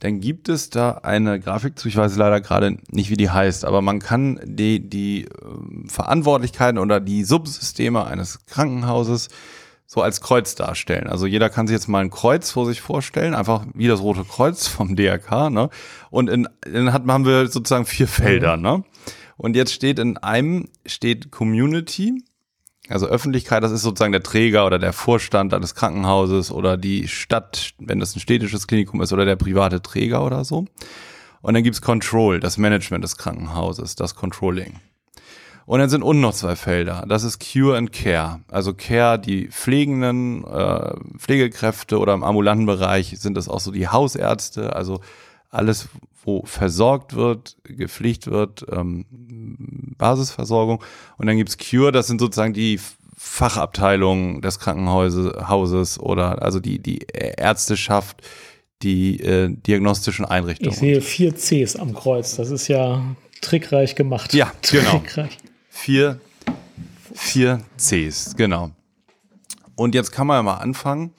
dann gibt es da eine Grafik zu, ich weiß leider gerade nicht, wie die heißt, aber man kann die, die äh, Verantwortlichkeiten oder die Subsysteme eines Krankenhauses so als Kreuz darstellen. Also jeder kann sich jetzt mal ein Kreuz vor sich vorstellen, einfach wie das Rote Kreuz vom DRK, ne? Und in, in hat, haben wir sozusagen vier Felder, ne? Und jetzt steht in einem steht Community, also Öffentlichkeit, das ist sozusagen der Träger oder der Vorstand eines Krankenhauses oder die Stadt, wenn das ein städtisches Klinikum ist oder der private Träger oder so. Und dann gibt's Control, das Management des Krankenhauses, das Controlling. Und dann sind unten noch zwei Felder. Das ist Cure and Care. Also Care, die pflegenden äh, Pflegekräfte oder im ambulanten Bereich sind das auch so die Hausärzte. Also alles, wo versorgt wird, gepflegt wird, ähm, Basisversorgung. Und dann gibt's Cure, das sind sozusagen die Fachabteilungen des Krankenhauses oder also die, die Ärzteschaft, die äh, diagnostischen Einrichtungen. Ich sehe vier Cs am Kreuz. Das ist ja trickreich gemacht. Ja, genau. Trickreich. Vier, vier Cs, genau. Und jetzt kann man ja mal anfangen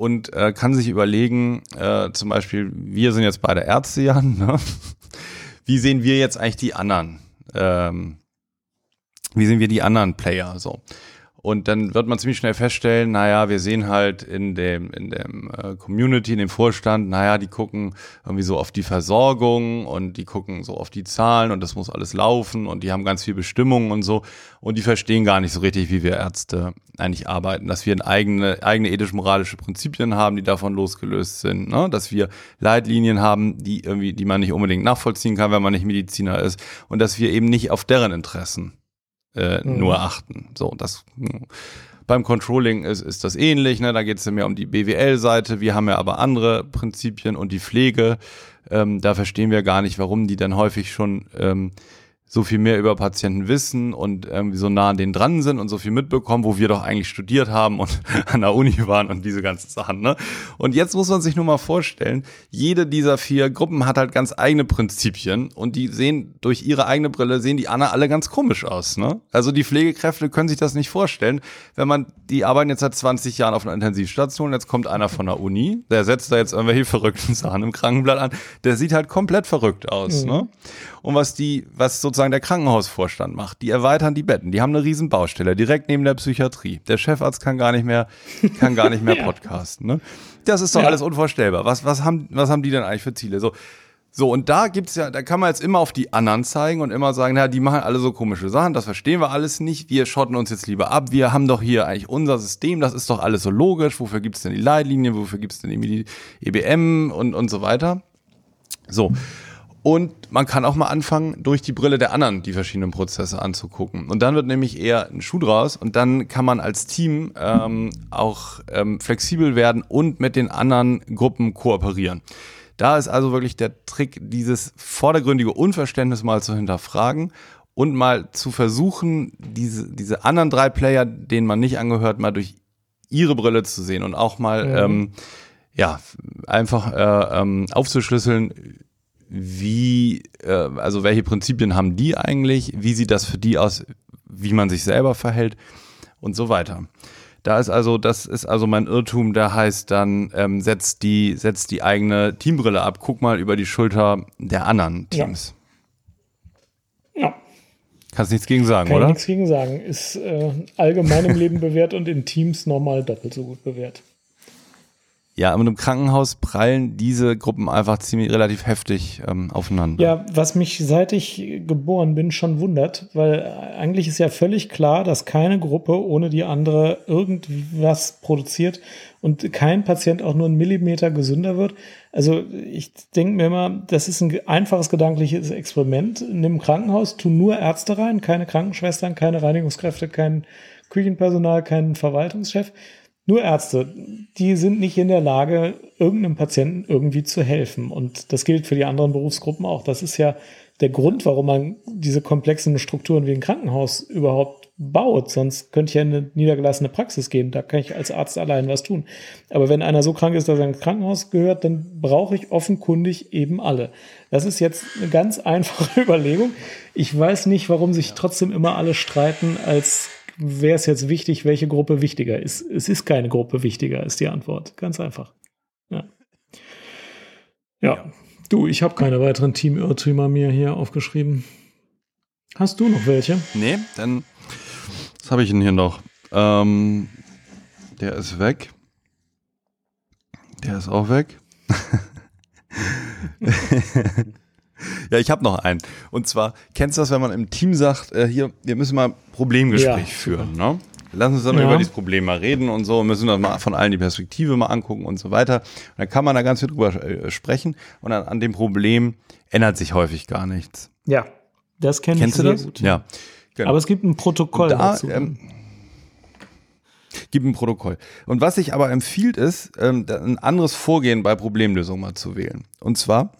und äh, kann sich überlegen, äh, zum Beispiel, wir sind jetzt beide Ärzte, Jan, ne? wie sehen wir jetzt eigentlich die anderen? Ähm, wie sehen wir die anderen Player so? Und dann wird man ziemlich schnell feststellen, naja, wir sehen halt in dem, in dem äh, Community, in dem Vorstand, naja, die gucken irgendwie so auf die Versorgung und die gucken so auf die Zahlen und das muss alles laufen und die haben ganz viel Bestimmungen und so und die verstehen gar nicht so richtig, wie wir Ärzte eigentlich arbeiten, dass wir eigene, eigene ethisch-moralische Prinzipien haben, die davon losgelöst sind, ne? dass wir Leitlinien haben, die irgendwie, die man nicht unbedingt nachvollziehen kann, wenn man nicht Mediziner ist und dass wir eben nicht auf deren Interessen äh, mhm. nur achten. So, das beim Controlling ist, ist das ähnlich, ne? Da geht es ja mehr um die BWL-Seite. Wir haben ja aber andere Prinzipien und die Pflege. Ähm, da verstehen wir gar nicht, warum die dann häufig schon ähm, so viel mehr über Patienten wissen und irgendwie so nah an denen dran sind und so viel mitbekommen, wo wir doch eigentlich studiert haben und an der Uni waren und diese ganzen Sachen. Ne? Und jetzt muss man sich nur mal vorstellen, jede dieser vier Gruppen hat halt ganz eigene Prinzipien und die sehen durch ihre eigene Brille, sehen die Anna alle ganz komisch aus. Ne? Also die Pflegekräfte können sich das nicht vorstellen, wenn man, die arbeiten jetzt seit 20 Jahren auf einer Intensivstation, jetzt kommt einer von der Uni, der setzt da jetzt irgendwelche verrückten Sachen im Krankenblatt an, der sieht halt komplett verrückt aus. Mhm. Ne? Und was die, was sozusagen sozusagen der Krankenhausvorstand macht. Die erweitern die Betten. Die haben eine riesen Baustelle direkt neben der Psychiatrie. Der Chefarzt kann gar nicht mehr, kann gar nicht mehr ja. podcasten. Ne? Das ist doch ja. alles unvorstellbar. Was, was haben, was haben die denn eigentlich für Ziele? So, so, und da gibt's ja, da kann man jetzt immer auf die anderen zeigen und immer sagen, na, die machen alle so komische Sachen, das verstehen wir alles nicht, wir schotten uns jetzt lieber ab, wir haben doch hier eigentlich unser System, das ist doch alles so logisch, wofür gibt's denn die Leitlinien, wofür gibt's denn die EBM und, und so weiter. So. Und man kann auch mal anfangen, durch die Brille der anderen die verschiedenen Prozesse anzugucken. Und dann wird nämlich eher ein Schuh draus und dann kann man als Team ähm, auch ähm, flexibel werden und mit den anderen Gruppen kooperieren. Da ist also wirklich der Trick, dieses vordergründige Unverständnis mal zu hinterfragen und mal zu versuchen, diese, diese anderen drei Player, denen man nicht angehört, mal durch ihre Brille zu sehen und auch mal mhm. ähm, ja einfach äh, ähm, aufzuschlüsseln, wie, äh, also welche Prinzipien haben die eigentlich, wie sieht das für die aus, wie man sich selber verhält und so weiter. Da ist also, das ist also mein Irrtum, der heißt dann, ähm, setzt die, setzt die eigene Teambrille ab, guck mal über die Schulter der anderen Teams. Ja. ja. Kannst nichts gegen sagen, Kann oder? nichts gegen sagen. Ist äh, allgemein im Leben bewährt und in Teams normal doppelt so gut bewährt. Ja, aber im Krankenhaus prallen diese Gruppen einfach ziemlich relativ heftig ähm, aufeinander. Ja, was mich seit ich geboren bin schon wundert, weil eigentlich ist ja völlig klar, dass keine Gruppe ohne die andere irgendwas produziert und kein Patient auch nur einen Millimeter gesünder wird. Also ich denke mir immer, das ist ein einfaches gedankliches Experiment. Nimm Krankenhaus, tu nur Ärzte rein, keine Krankenschwestern, keine Reinigungskräfte, kein Küchenpersonal, kein Verwaltungschef nur Ärzte, die sind nicht in der Lage, irgendeinem Patienten irgendwie zu helfen. Und das gilt für die anderen Berufsgruppen auch. Das ist ja der Grund, warum man diese komplexen Strukturen wie ein Krankenhaus überhaupt baut. Sonst könnte ich ja in eine niedergelassene Praxis gehen. Da kann ich als Arzt allein was tun. Aber wenn einer so krank ist, dass er ins Krankenhaus gehört, dann brauche ich offenkundig eben alle. Das ist jetzt eine ganz einfache Überlegung. Ich weiß nicht, warum sich trotzdem immer alle streiten, als wäre es jetzt wichtig, welche Gruppe wichtiger ist. Es ist keine Gruppe wichtiger, ist die Antwort. Ganz einfach. Ja. Ja. Du, ich habe keine weiteren Teamirrtümer mir hier aufgeschrieben. Hast du noch welche? Nee, dann. Was habe ich denn hier noch? Ähm, der ist weg. Der ist auch weg. ja, ich habe noch einen. Und zwar, kennst du das, wenn man im Team sagt, äh, hier, wir müssen mal Problemgespräch Ja, führen, ne? Lass uns dann Ja. über dieses Problem mal reden und so, müssen das mal von allen die Perspektive mal angucken und so weiter. Und dann kann man da ganz viel drüber äh, sprechen und an, an dem Problem ändert sich häufig gar nichts. Ja. Das kenne ich Kennst du sehr das? gut. Ja. Genau. Aber es gibt ein Protokoll Da, dazu. ähm, Gibt ein Protokoll. Und was sich aber empfiehlt, ist, ähm, ein anderes Vorgehen bei Problemlösung mal zu wählen. Und zwar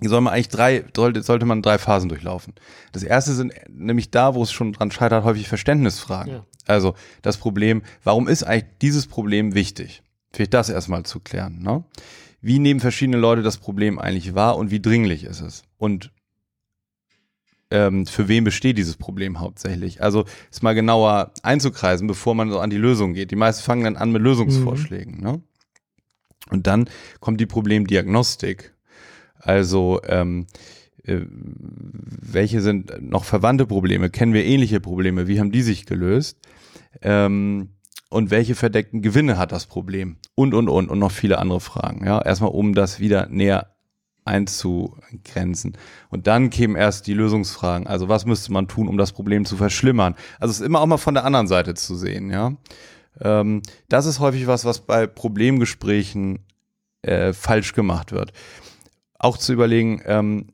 soll man eigentlich drei, sollte, sollte man drei Phasen durchlaufen. Das erste sind nämlich da, wo es schon dran scheitert, häufig Verständnisfragen. Ja. Also das Problem, warum ist eigentlich dieses Problem wichtig? Vielleicht das erstmal zu klären. Ne? Wie nehmen verschiedene Leute das Problem eigentlich wahr und wie dringlich ist es? Und ähm, für wen besteht dieses Problem hauptsächlich? Also es mal genauer einzukreisen, bevor man so an die Lösung geht. Die meisten fangen dann an mit Lösungsvorschlägen. Ne? Und dann kommt die Problemdiagnostik. Also ähm, äh, welche sind noch verwandte Probleme? Kennen wir ähnliche Probleme? Wie haben die sich gelöst? Ähm, und welche verdeckten Gewinne hat das Problem? Und, und, und, und noch viele andere Fragen. Ja, erstmal, um das wieder näher einzugrenzen. Und dann kämen erst die Lösungsfragen. Also, was müsste man tun, um das Problem zu verschlimmern? Also, es ist immer auch mal von der anderen Seite zu sehen, ja. Ähm, das ist häufig was, was bei Problemgesprächen äh, falsch gemacht wird. Auch zu überlegen, ähm,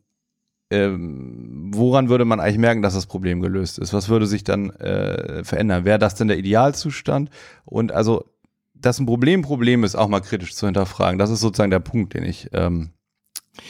ähm, woran würde man eigentlich merken, dass das Problem gelöst ist? Was würde sich dann äh, verändern? Wäre das denn der Idealzustand? Und also, dass ein Problem Problem ist, auch mal kritisch zu hinterfragen. Das ist sozusagen der Punkt, den ich ähm,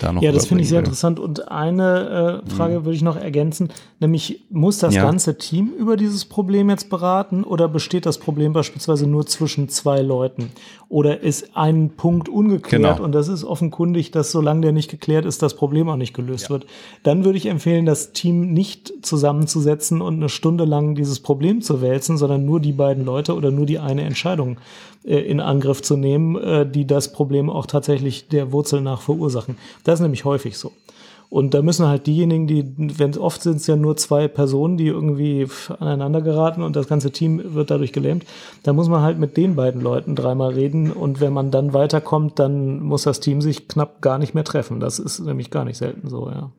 da noch Ja, das finde ich sehr will. interessant. Und eine äh, Frage würde ich noch ergänzen, nämlich muss das Mhm. Ja. ganze Team über dieses Problem jetzt beraten oder besteht das Problem beispielsweise nur zwischen zwei Leuten? Oder ist ein Punkt ungeklärt Genau. und das ist offenkundig, dass solange der nicht geklärt ist, das Problem auch nicht gelöst wird? Dann würde ich empfehlen, das Team nicht zusammenzusetzen und eine Stunde lang dieses Problem zu wälzen, sondern nur die beiden Leute oder nur die eine Entscheidung äh, in Angriff zu nehmen, äh, die das Problem auch tatsächlich der Wurzel nach verursachen. Das ist nämlich häufig so. Und da müssen halt diejenigen, die, wenn oft sind es ja nur zwei Personen, die irgendwie aneinander geraten und das ganze Team wird dadurch gelähmt, da muss man halt mit den beiden Leuten dreimal reden und wenn man dann weiterkommt, dann muss das Team sich knapp gar nicht mehr treffen. Das ist nämlich gar nicht selten so, ja.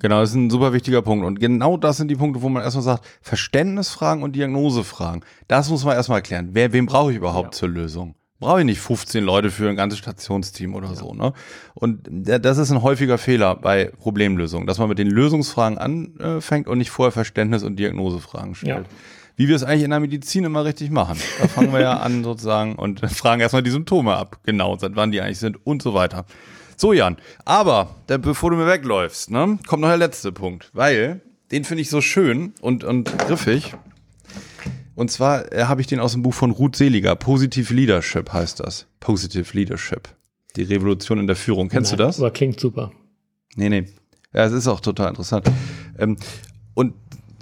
Genau, das ist ein super wichtiger Punkt. Und genau das sind die Punkte, wo man erstmal sagt, Verständnisfragen und Diagnosefragen. Das muss man erstmal klären. Wer, wen brauche ich überhaupt zur Lösung? Brauche ich nicht 15 Leute für ein ganzes Stationsteam oder so, ne? Und da- das ist ein häufiger Fehler bei Problemlösungen, dass man mit den Lösungsfragen anfängt und nicht vorher Verständnis- und Diagnosefragen stellt. Ja. Wie wir es eigentlich in der Medizin immer richtig machen. Da fangen wir ja an sozusagen und fragen erstmal die Symptome ab. Genau, seit wann die eigentlich sind und so weiter. So, Jan, aber da, bevor du mir wegläufst, ne, kommt noch der letzte Punkt, weil den finde ich so schön und, und griffig. Und zwar äh, habe ich den aus dem Buch von Ruth Seliger. Positive Leadership heißt das. Positive Leadership. Die Revolution in der Führung. Kennst Nein, du das? Aber klingt super. Nee, nee. Ja, es ist auch total interessant. Ähm, und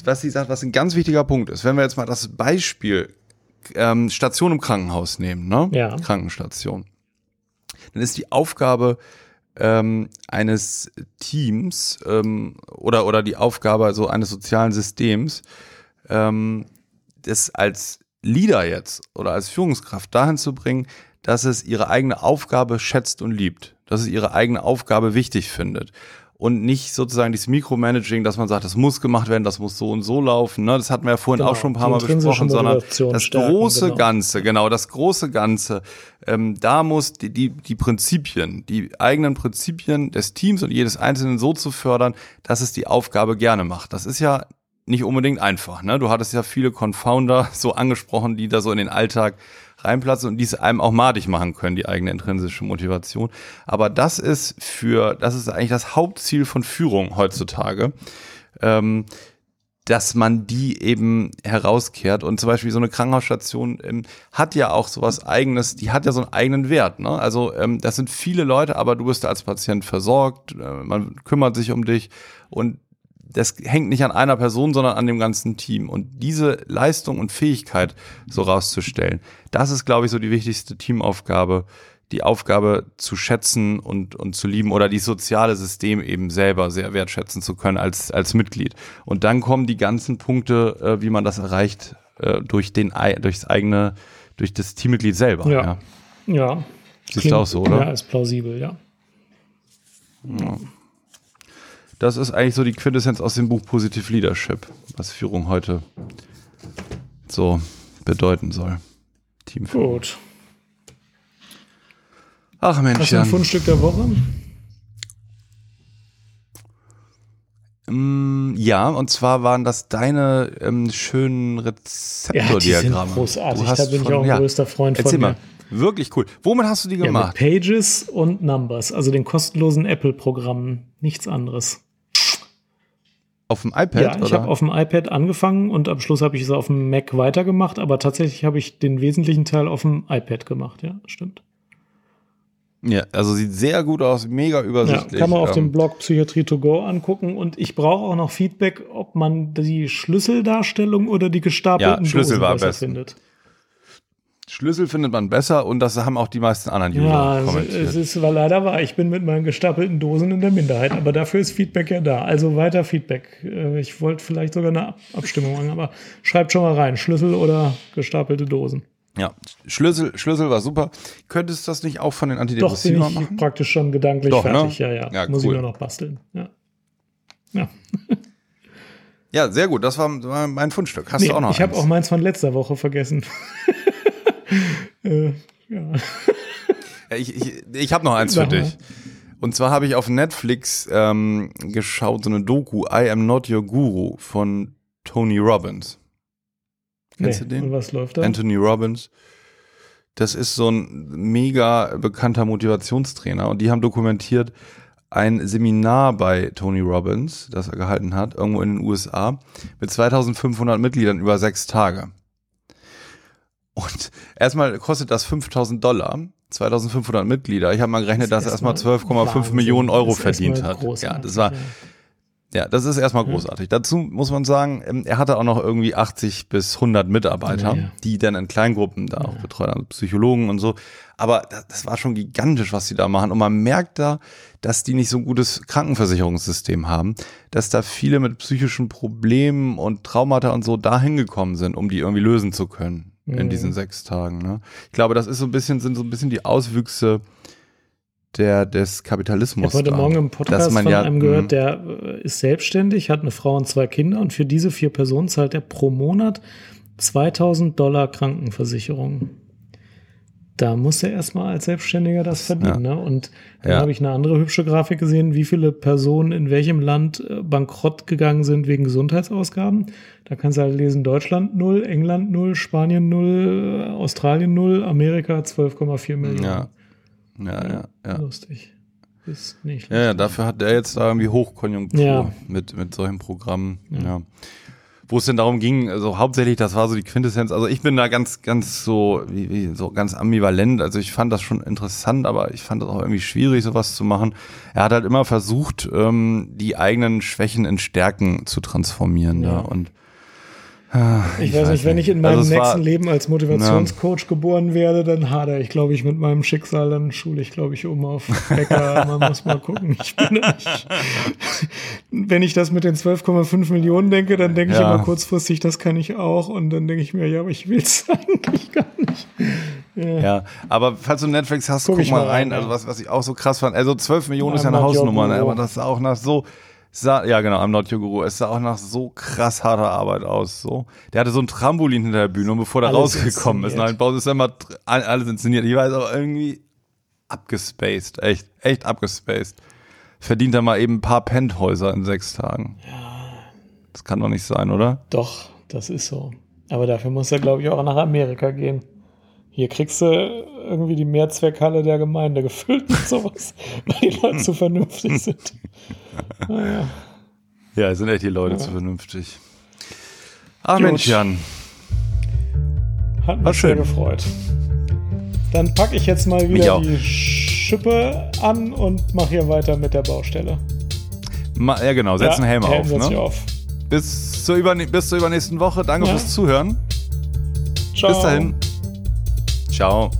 was sie sagt, was ein ganz wichtiger Punkt ist, wenn wir jetzt mal das Beispiel ähm, Station im Krankenhaus nehmen, ne? Ja. Krankenstation. Dann ist die Aufgabe ähm, eines Teams ähm, oder, oder die Aufgabe so eines sozialen Systems, ähm, das als Leader jetzt oder als Führungskraft dahin zu bringen, dass es ihre eigene Aufgabe schätzt und liebt, dass es ihre eigene Aufgabe wichtig findet und nicht sozusagen dieses Micromanaging, dass man sagt, das muss gemacht werden, das muss so und so laufen. Ne? Das hatten wir ja vorhin Genau, auch schon ein paar Mal besprochen, sondern das stärken, große genau. Ganze, genau, das große Ganze. Ähm, da muss die, die, die Prinzipien, die eigenen Prinzipien des Teams und jedes Einzelnen so zu fördern, dass es die Aufgabe gerne macht. Das ist ja nicht unbedingt einfach. Ne? Du hattest ja viele Confounder so angesprochen, die da so in den Alltag reinplatzen und dies einem auch madig machen können, die eigene intrinsische Motivation. Aber das ist für, das ist eigentlich das Hauptziel von Führung heutzutage. Ähm, dass man die eben herauskehrt. Und zum Beispiel so eine Krankenhausstation ähm, hat ja auch sowas eigenes, die hat ja so einen eigenen Wert. Ne? Also ähm, das sind viele Leute, aber du bist als Patient versorgt, äh, man kümmert sich um dich und das hängt nicht an einer Person, sondern an dem ganzen Team. Und diese Leistung und Fähigkeit so rauszustellen, das ist, glaube ich, so die wichtigste Teamaufgabe, die Aufgabe zu schätzen und, und zu lieben oder die soziale System eben selber sehr wertschätzen zu können als, als Mitglied. Und dann kommen die ganzen Punkte, äh, wie man das erreicht, äh, durch den, durchs eigene, durch das Teammitglied selber. Ja. Ja. ja. Siehst du auch so, oder? Ja, ist plausibel, ja. ja. Das ist eigentlich so die Quintessenz aus dem Buch Positive Leadership, was Führung heute so bedeuten soll. Teamführung. Gut. Ach Mensch. Hast du ein Fundstück der Woche? Mm, ja, und zwar waren das deine ähm, schönen Rezeptordiagramme. Ja, großartig, da bin von, ich auch ein ja, größter Freund erzähl von mal. Wirklich cool. Womit hast du die gemacht? Ja, mit Pages und Numbers, also den kostenlosen Apple-Programmen. Nichts anderes. Auf dem iPad? Ja, ich habe auf dem iPad angefangen und am Schluss habe ich es auf dem Mac weitergemacht, aber tatsächlich habe ich den wesentlichen Teil auf dem iPad gemacht, ja, stimmt. Ja, also sieht sehr gut aus, mega übersichtlich. Ja, kann man auf dem ähm, Blog Psychiatrie to go angucken und ich brauche auch noch Feedback, ob man die Schlüsseldarstellung oder die gestapelten ja, Schlüssel Dosen war besser findet. Schlüssel findet man besser und das haben auch die meisten anderen User ja, kommentiert. Es ist war leider wahr. Ich bin mit meinen gestapelten Dosen in der Minderheit, aber dafür ist Feedback ja da. Also weiter Feedback. Äh, ich wollte vielleicht sogar eine Abstimmung machen, aber schreibt schon mal rein. Schlüssel oder gestapelte Dosen. Ja, Schlüssel, Schlüssel war super. Könntest du das nicht auch von den Antidepressiva machen? Doch, bin ich machen? praktisch schon gedanklich Doch, ne? fertig. Ne? Ja, ja, ja. Muss cool. ich nur noch basteln. Ja. Ja. ja, sehr gut. Das war, mein Fundstück. Hast nee, du auch noch Ich habe auch meins von letzter Woche vergessen. äh, ja. Ich, ich, ich habe noch eins für dich. Und zwar habe ich auf Netflix ähm, geschaut, so eine Doku, I Am Not Your Guru von Tony Robbins. Kennst nee, du den? Und was läuft da? Anthony Robbins. Das ist so ein mega bekannter Motivationstrainer und die haben dokumentiert ein Seminar bei Tony Robbins, das er gehalten hat, irgendwo in den USA, mit 2500 Mitgliedern über sechs Tage. Und erstmal kostet das 5000 Dollar, 2500 Mitglieder. Ich habe mal gerechnet, das dass er erstmal 12,5 Millionen Euro verdient hat. Ja, das war, ja, das ist erstmal großartig. Ja. Dazu muss man sagen, ähm, er hatte auch noch irgendwie 80 bis 100 Mitarbeiter, ja, ja. die dann in Kleingruppen da auch betreuen, also Psychologen und so. Aber das, war schon gigantisch, was die da machen. Und man merkt da, dass die nicht so ein gutes Krankenversicherungssystem haben, dass da viele mit psychischen Problemen und Traumata und so dahin gekommen sind, um die irgendwie lösen zu können in diesen sechs Tagen. Ne? Ich glaube, das ist so ein bisschen, sind so ein bisschen die Auswüchse der, des Kapitalismus. Ich habe heute da. Morgen im Podcast von ja, einem gehört, mhm. der äh, ist selbstständig, hat eine Frau und zwei Kinder und für diese vier Personen zahlt er pro Monat 2000 Dollar Krankenversicherung. Da muss er erstmal als Selbstständiger das verdienen. Ja. Ne? Und dann ja. habe ich eine andere hübsche Grafik gesehen, wie viele Personen in welchem Land äh, bankrott gegangen sind wegen Gesundheitsausgaben. Da kannst du halt lesen, Deutschland 0, England 0, Spanien 0, Australien 0, Amerika 12,4 Millionen. Ja. Ja, ja, ja. Lustig. Ist nicht. Ja, ja, dafür hat er jetzt da irgendwie Hochkonjunktur mit, mit solchen Programmen. Ja. Wo es denn darum ging, also hauptsächlich, das war so die Quintessenz. Also ich bin da ganz, ganz so, wie, wie, so ganz ambivalent. Also ich fand das schon interessant, aber ich fand das auch irgendwie schwierig, sowas zu machen. Er hat halt immer versucht, ähm, die eigenen Schwächen in Stärken zu transformieren ja. da und ich, ich weiß nicht, wenn ich in meinem also nächsten war, Leben als Motivationscoach ja. geboren werde, dann hadere ich, glaube ich, mit meinem Schicksal. Dann schule ich, glaube ich, um auf Bäcker. Man muss mal gucken. Ich bin nicht, wenn ich das mit den 12,5 Millionen denke, dann denke ja. ich immer kurzfristig, das kann ich auch. Und dann denke ich mir, ja, aber ich will es eigentlich gar nicht. Ja. ja. aber falls du Netflix hast, guck, guck mal rein. rein also was, was ich auch so krass fand. Also 12 Millionen ist ja eine Hausnummer, ne? aber das ist auch nach so sah, ja genau, am Not Your Guru. Es sah auch nach so krass harter Arbeit aus. So. Der hatte so ein Trampolin hinter der Bühne und bevor der alles rausgekommen ist, nein, Bau ist immer alles inszeniert. Ich weiß aber irgendwie abgespaced. Echt, echt abgespaced. Verdient er mal eben ein paar Penthäuser in sechs Tagen. Ja. Das kann doch nicht sein, oder? Doch, das ist so. Aber dafür muss er, glaube ich, auch nach Amerika gehen. Hier kriegst du irgendwie die Mehrzweckhalle der Gemeinde gefüllt mit sowas, weil die Leute zu vernünftig sind. Naja. Ja, sind echt die Leute ja. zu vernünftig. Ah, Mensch, Jan. Hat mich sehr gefreut. Dann packe ich jetzt mal wieder die Schippe an und mache hier weiter mit der Baustelle. Ma ja, genau, setz ja, einen Helm, Helm auf, ne? auf. Bis zur, bis zur übernächsten Woche. Danke ja. fürs Zuhören. Ciao. Bis dahin. Ciao.